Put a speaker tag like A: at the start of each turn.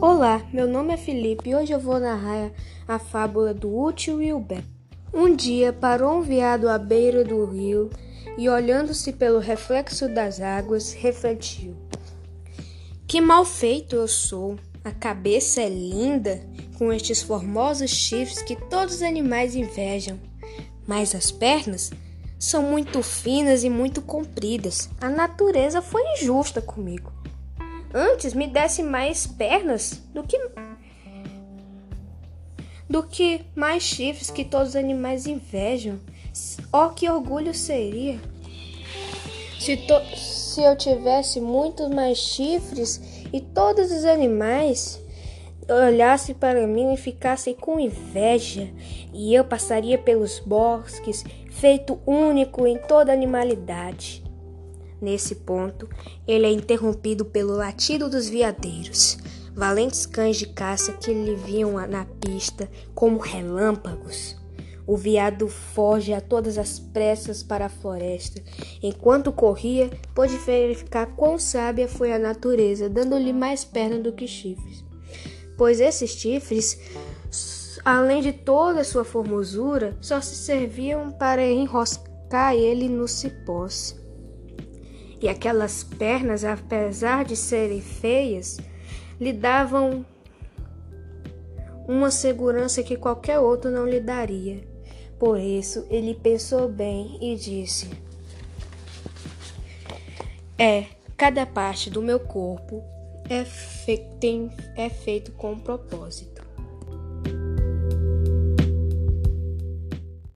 A: Olá, meu nome é Felipe e hoje eu vou narrar a fábula do útil e o belo. Um dia parou um veado à beira do rio e, olhando-se pelo reflexo das águas, refletiu: Que mal feito eu sou! A cabeça é linda, com estes formosos chifres que todos os animais invejam, mas as pernas são muito finas e muito compridas. A natureza foi injusta comigo antes me desse mais pernas do que do que mais chifres que todos os animais invejam. Oh, que orgulho seria se, to se eu tivesse muitos mais chifres e todos os animais olhassem para mim e ficassem com inveja, e eu passaria pelos bosques, feito único em toda a animalidade. Nesse ponto, ele é interrompido pelo latido dos veadeiros, valentes cães de caça que lhe viam na pista como relâmpagos. O veado foge a todas as pressas para a floresta. Enquanto corria, pôde verificar quão sábia foi a natureza, dando-lhe mais pernas do que chifres. Pois esses chifres, além de toda sua formosura, só se serviam para enroscar ele nos cipós e aquelas pernas, apesar de serem feias, lhe davam uma segurança que qualquer outro não lhe daria. Por isso, ele pensou bem e disse: É, cada parte do meu corpo é, fe tem, é feito com propósito.